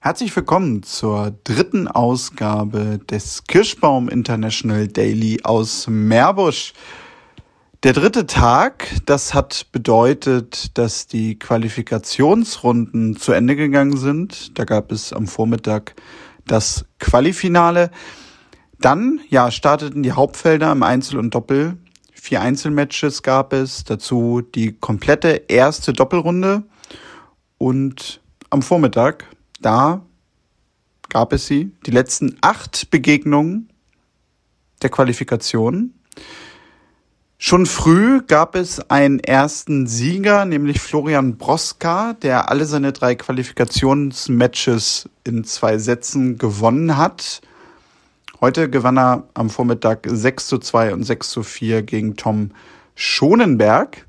Herzlich willkommen zur dritten Ausgabe des Kirschbaum International Daily aus Meerbusch. Der dritte Tag, das hat bedeutet, dass die Qualifikationsrunden zu Ende gegangen sind. Da gab es am Vormittag das Qualifinale. Dann, ja, starteten die Hauptfelder im Einzel und Doppel. Vier Einzelmatches gab es, dazu die komplette erste Doppelrunde. Und am Vormittag da gab es sie, die letzten acht Begegnungen der Qualifikation. Schon früh gab es einen ersten Sieger, nämlich Florian Broska, der alle seine drei Qualifikationsmatches in zwei Sätzen gewonnen hat. Heute gewann er am Vormittag 6 zu 2 und 6 zu 4 gegen Tom Schonenberg.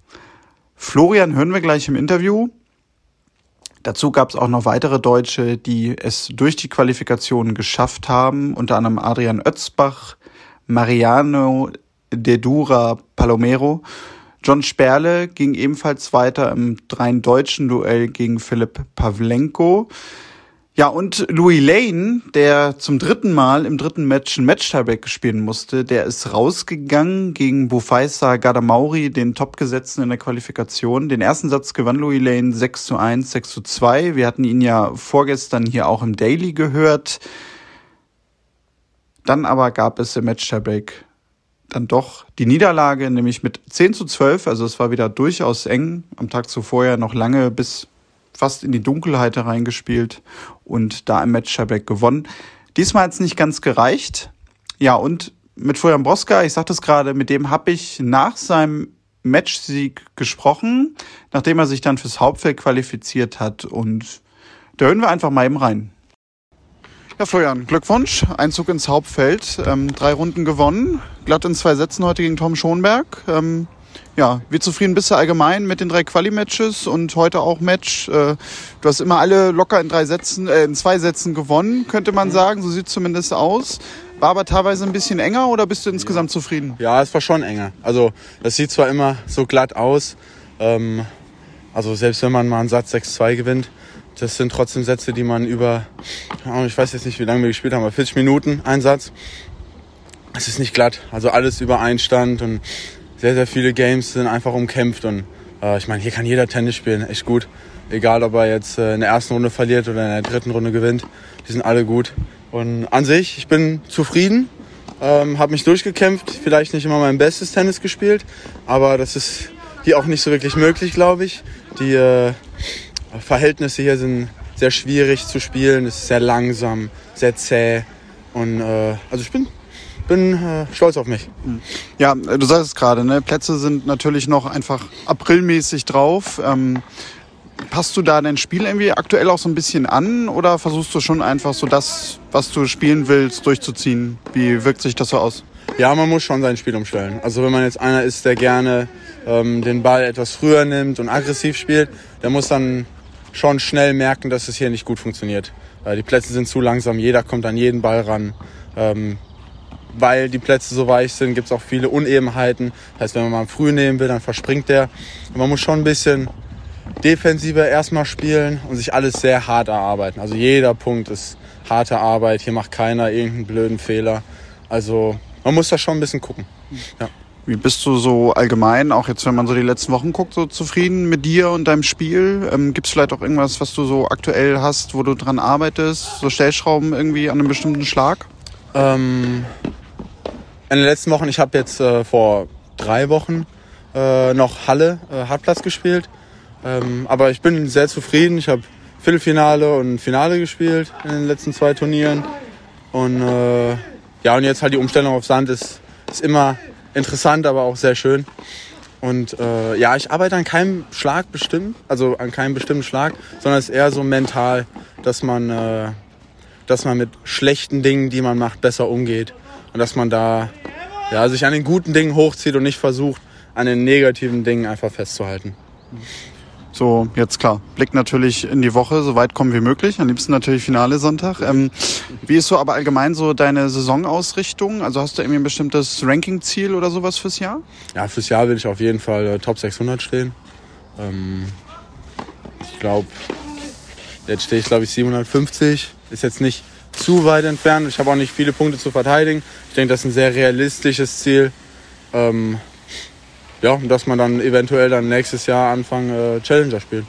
Florian hören wir gleich im Interview. Dazu gab es auch noch weitere Deutsche, die es durch die Qualifikation geschafft haben, unter anderem Adrian Özbach, Mariano de Dura Palomero. John Sperle ging ebenfalls weiter im dreien deutschen Duell gegen Philipp Pavlenko. Ja, und Louis Lane, der zum dritten Mal im dritten Match ein Match-Tieback spielen musste, der ist rausgegangen gegen Bufaisa Gadamauri, den Topgesetzten in der Qualifikation. Den ersten Satz gewann Louis Lane 6 zu 1, 6 zu 2. Wir hatten ihn ja vorgestern hier auch im Daily gehört. Dann aber gab es im Match-Tieback dann doch die Niederlage, nämlich mit 10 zu 12. Also es war wieder durchaus eng. Am Tag zuvor ja noch lange bis fast in die Dunkelheit hereingespielt und da im Match Schabeck gewonnen. Diesmal hat es nicht ganz gereicht. Ja, und mit Florian Broska, ich sagte es gerade, mit dem habe ich nach seinem Matchsieg gesprochen, nachdem er sich dann fürs Hauptfeld qualifiziert hat. Und da hören wir einfach mal eben rein. Ja, Florian, Glückwunsch. Einzug ins Hauptfeld. Ähm, drei Runden gewonnen. Glatt in zwei Sätzen heute gegen Tom Schonberg. Ähm, ja, wie zufrieden bist du allgemein mit den drei Quali-Matches und heute auch Match? Äh, du hast immer alle locker in drei Sätzen, äh, in zwei Sätzen gewonnen, könnte man sagen. So sieht zumindest aus. War aber teilweise ein bisschen enger oder bist du insgesamt zufrieden? Ja, es war schon enger. Also das sieht zwar immer so glatt aus, ähm, also selbst wenn man mal einen Satz 6-2 gewinnt, das sind trotzdem Sätze, die man über, ich weiß jetzt nicht, wie lange wir gespielt haben, aber 40 Minuten ein Satz. Es ist nicht glatt, also alles über Einstand und sehr, sehr viele Games sind einfach umkämpft und äh, ich meine, hier kann jeder Tennis spielen, echt gut. Egal, ob er jetzt äh, in der ersten Runde verliert oder in der dritten Runde gewinnt, die sind alle gut. Und an sich, ich bin zufrieden, ähm, habe mich durchgekämpft, vielleicht nicht immer mein bestes Tennis gespielt, aber das ist hier auch nicht so wirklich möglich, glaube ich. Die äh, Verhältnisse hier sind sehr schwierig zu spielen, es ist sehr langsam, sehr zäh und äh, also ich bin bin äh, stolz auf mich. Ja, du sagst es gerade, ne? Plätze sind natürlich noch einfach aprilmäßig drauf. Ähm, passt du da dein Spiel irgendwie aktuell auch so ein bisschen an oder versuchst du schon einfach so das, was du spielen willst, durchzuziehen? Wie wirkt sich das so aus? Ja, man muss schon sein Spiel umstellen. Also wenn man jetzt einer ist, der gerne ähm, den Ball etwas früher nimmt und aggressiv spielt, der muss dann schon schnell merken, dass es hier nicht gut funktioniert. Äh, die Plätze sind zu langsam, jeder kommt an jeden Ball ran. Ähm, weil die Plätze so weich sind, gibt es auch viele Unebenheiten. Das heißt, wenn man mal früh nehmen will, dann verspringt der. Und man muss schon ein bisschen defensiver erstmal spielen und sich alles sehr hart erarbeiten. Also jeder Punkt ist harte Arbeit. Hier macht keiner irgendeinen blöden Fehler. Also man muss da schon ein bisschen gucken. Ja. Wie bist du so allgemein, auch jetzt, wenn man so die letzten Wochen guckt, so zufrieden mit dir und deinem Spiel? Ähm, Gibt es vielleicht auch irgendwas, was du so aktuell hast, wo du dran arbeitest? So Stellschrauben irgendwie an einem bestimmten Schlag? Ähm, in den letzten Wochen, ich habe jetzt äh, vor drei Wochen äh, noch Halle, äh, Hartplatz gespielt. Ähm, aber ich bin sehr zufrieden. Ich habe Viertelfinale und Finale gespielt in den letzten zwei Turnieren. Und äh, ja, und jetzt halt die Umstellung auf Sand ist, ist immer interessant, aber auch sehr schön. Und äh, ja, ich arbeite an keinem Schlag bestimmt, also an keinem bestimmten Schlag, sondern es ist eher so mental, dass man, äh, dass man mit schlechten Dingen, die man macht, besser umgeht und dass man da ja, sich an den guten Dingen hochzieht und nicht versucht, an den negativen Dingen einfach festzuhalten. So, jetzt klar, Blick natürlich in die Woche, so weit kommen wie möglich. Am liebsten natürlich Finale Sonntag. Ähm, wie ist so aber allgemein so deine Saisonausrichtung? Also hast du irgendwie ein bestimmtes Ranking-Ziel oder sowas fürs Jahr? Ja, fürs Jahr will ich auf jeden Fall äh, Top 600 stehen. Ähm, ich glaube, Jetzt stehe ich, glaube ich, 750. Ist jetzt nicht zu weit entfernt. Ich habe auch nicht viele Punkte zu verteidigen. Ich denke, das ist ein sehr realistisches Ziel. Ähm, ja, dass man dann eventuell dann nächstes Jahr anfangen äh, Challenger spielen.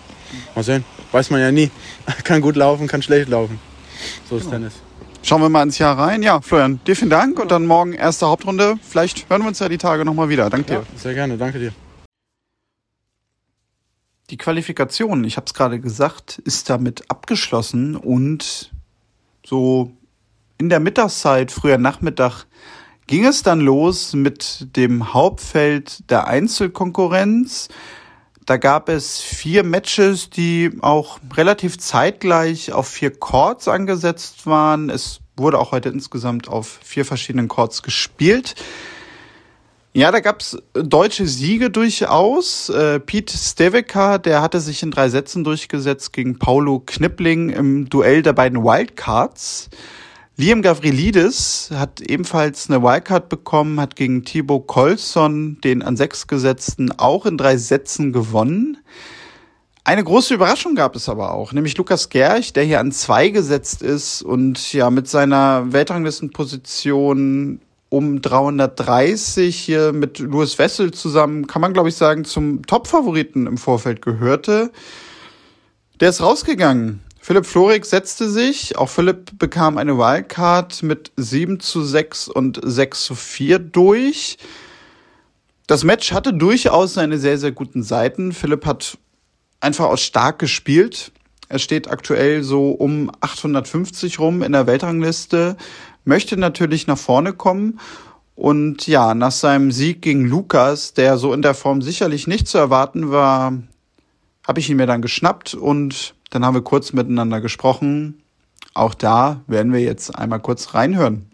Mal sehen. Weiß man ja nie. kann gut laufen, kann schlecht laufen. So ist genau. Tennis. Schauen wir mal ins Jahr rein. Ja, Florian, dir vielen Dank und dann morgen erste Hauptrunde. Vielleicht hören wir uns ja die Tage nochmal wieder. Danke ja, dir. Sehr gerne, danke dir. Die Qualifikation, ich habe es gerade gesagt, ist damit abgeschlossen und so in der Mittagszeit, früher Nachmittag, ging es dann los mit dem Hauptfeld der Einzelkonkurrenz. Da gab es vier Matches, die auch relativ zeitgleich auf vier Chords angesetzt waren. Es wurde auch heute insgesamt auf vier verschiedenen Chords gespielt. Ja, da gab's deutsche Siege durchaus. Äh, Pete Steveka, der hatte sich in drei Sätzen durchgesetzt gegen Paulo Knippling im Duell der beiden Wildcards. Liam Gavrilidis hat ebenfalls eine Wildcard bekommen, hat gegen Thibaut Colson, den an sechs gesetzten, auch in drei Sätzen gewonnen. Eine große Überraschung gab es aber auch, nämlich Lukas Gerch, der hier an zwei gesetzt ist und ja mit seiner Weltranglistenposition um 330 hier mit Louis Wessel zusammen, kann man glaube ich sagen, zum Top-Favoriten im Vorfeld gehörte. Der ist rausgegangen. Philipp Florig setzte sich. Auch Philipp bekam eine Wildcard mit 7 zu 6 und 6 zu 4 durch. Das Match hatte durchaus seine sehr, sehr guten Seiten. Philipp hat einfach auch stark gespielt. Er steht aktuell so um 850 rum in der Weltrangliste möchte natürlich nach vorne kommen. Und ja, nach seinem Sieg gegen Lukas, der so in der Form sicherlich nicht zu erwarten war, habe ich ihn mir dann geschnappt und dann haben wir kurz miteinander gesprochen. Auch da werden wir jetzt einmal kurz reinhören.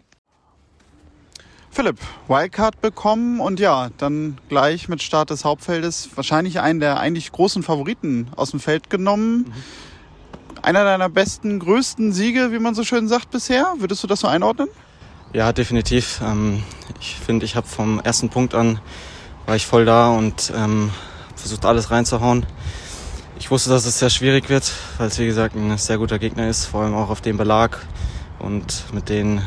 Philipp, Wildcard bekommen und ja, dann gleich mit Start des Hauptfeldes wahrscheinlich einen der eigentlich großen Favoriten aus dem Feld genommen. Mhm einer deiner besten, größten Siege, wie man so schön sagt, bisher. Würdest du das so einordnen? Ja, definitiv. Ähm, ich finde, ich habe vom ersten Punkt an war ich voll da und ähm, versucht alles reinzuhauen. Ich wusste, dass es sehr schwierig wird, weil es wie gesagt ein sehr guter Gegner ist, vor allem auch auf dem Belag und mit den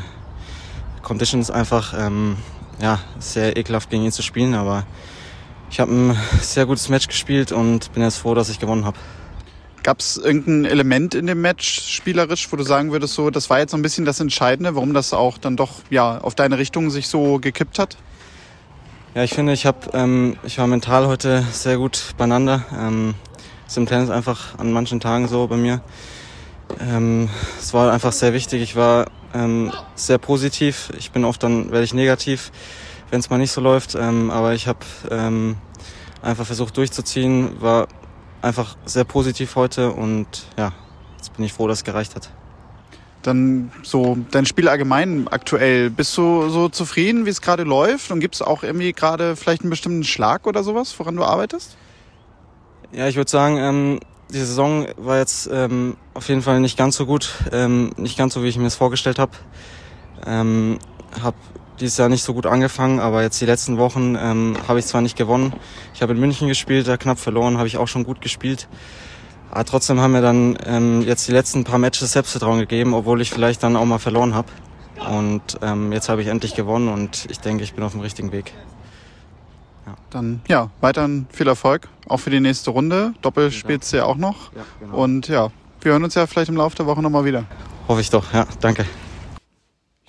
Conditions einfach ähm, ja, sehr ekelhaft gegen ihn zu spielen. Aber ich habe ein sehr gutes Match gespielt und bin jetzt froh, dass ich gewonnen habe. Gab es irgendein Element in dem Match spielerisch, wo du sagen würdest, so, das war jetzt so ein bisschen das Entscheidende, warum das auch dann doch ja auf deine Richtung sich so gekippt hat? Ja, ich finde, ich habe, ähm, ich war mental heute sehr gut beieinander. Ähm, ist im Tennis einfach an manchen Tagen so bei mir. Ähm, es war einfach sehr wichtig. Ich war ähm, sehr positiv. Ich bin oft dann werde ich negativ, wenn es mal nicht so läuft. Ähm, aber ich habe ähm, einfach versucht durchzuziehen. War einfach sehr positiv heute und ja, jetzt bin ich froh, dass es gereicht hat. Dann so dein Spiel allgemein aktuell. Bist du so zufrieden, wie es gerade läuft? Und gibt es auch irgendwie gerade vielleicht einen bestimmten Schlag oder sowas, woran du arbeitest? Ja, ich würde sagen, ähm, die Saison war jetzt ähm, auf jeden Fall nicht ganz so gut, ähm, nicht ganz so, wie ich mir es vorgestellt habe. Ähm, habe dieses Jahr nicht so gut angefangen, aber jetzt die letzten Wochen ähm, habe ich zwar nicht gewonnen. Ich habe in München gespielt, da knapp verloren, habe ich auch schon gut gespielt. Aber trotzdem haben mir dann ähm, jetzt die letzten paar Matches Selbstvertrauen gegeben, obwohl ich vielleicht dann auch mal verloren habe. Und ähm, jetzt habe ich endlich gewonnen und ich denke, ich bin auf dem richtigen Weg. Ja. Dann ja, weiterhin viel Erfolg, auch für die nächste Runde. Doppel spielst du ja auch noch. Ja, genau. Und ja, wir hören uns ja vielleicht im Laufe der Woche nochmal wieder. Hoffe ich doch, ja, danke.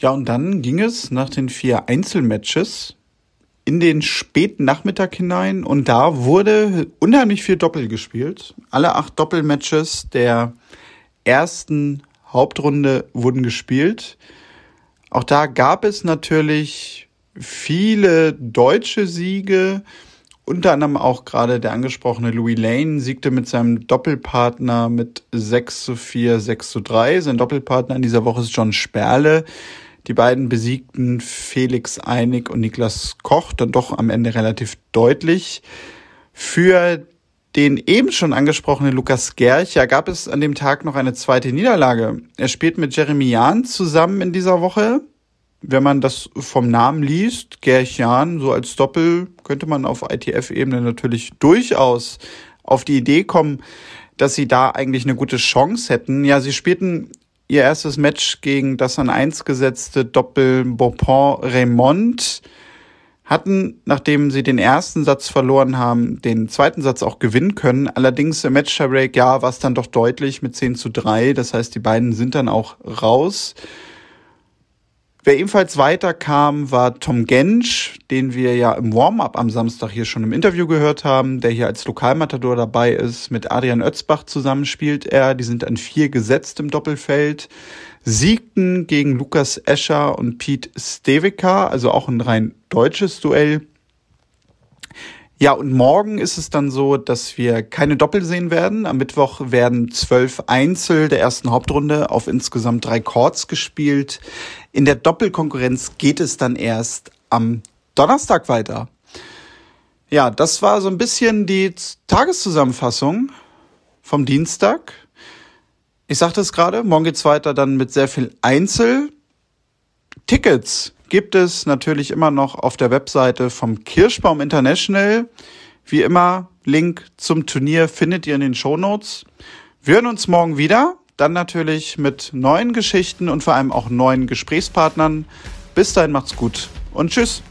Ja, und dann ging es nach den vier Einzelmatches in den späten Nachmittag hinein und da wurde unheimlich viel Doppel gespielt. Alle acht Doppelmatches der ersten Hauptrunde wurden gespielt. Auch da gab es natürlich viele deutsche Siege, unter anderem auch gerade der angesprochene Louis Lane siegte mit seinem Doppelpartner mit 6 zu 4, 6 zu 3. Sein Doppelpartner in dieser Woche ist John Sperle. Die beiden besiegten Felix Einig und Niklas Koch dann doch am Ende relativ deutlich. Für den eben schon angesprochenen Lukas Gerch, ja, gab es an dem Tag noch eine zweite Niederlage. Er spielt mit Jeremy Jahn zusammen in dieser Woche. Wenn man das vom Namen liest, Gerch Jahn, so als Doppel, könnte man auf ITF-Ebene natürlich durchaus auf die Idee kommen, dass sie da eigentlich eine gute Chance hätten. Ja, sie spielten ihr erstes Match gegen das an eins gesetzte Doppel Beaupont-Raymond hatten, nachdem sie den ersten Satz verloren haben, den zweiten Satz auch gewinnen können. Allerdings im Match Break, ja, war es dann doch deutlich mit 10 zu 3. Das heißt, die beiden sind dann auch raus. Wer ebenfalls weiterkam, war Tom Gensch, den wir ja im Warm-up am Samstag hier schon im Interview gehört haben, der hier als Lokalmatador dabei ist. Mit Adrian Özbach zusammen spielt er. Die sind an vier gesetzt im Doppelfeld. Siegten gegen Lukas Escher und Pete Stevika, also auch ein rein deutsches Duell. Ja, und morgen ist es dann so, dass wir keine Doppel sehen werden. Am Mittwoch werden zwölf Einzel der ersten Hauptrunde auf insgesamt drei Chords gespielt. In der Doppelkonkurrenz geht es dann erst am Donnerstag weiter. Ja, das war so ein bisschen die Tageszusammenfassung vom Dienstag. Ich sagte es gerade, morgen geht's weiter dann mit sehr viel Einzel. Tickets gibt es natürlich immer noch auf der Webseite vom Kirschbaum International. Wie immer, Link zum Turnier findet ihr in den Shownotes. Wir hören uns morgen wieder. Dann natürlich mit neuen Geschichten und vor allem auch neuen Gesprächspartnern. Bis dahin macht's gut und tschüss.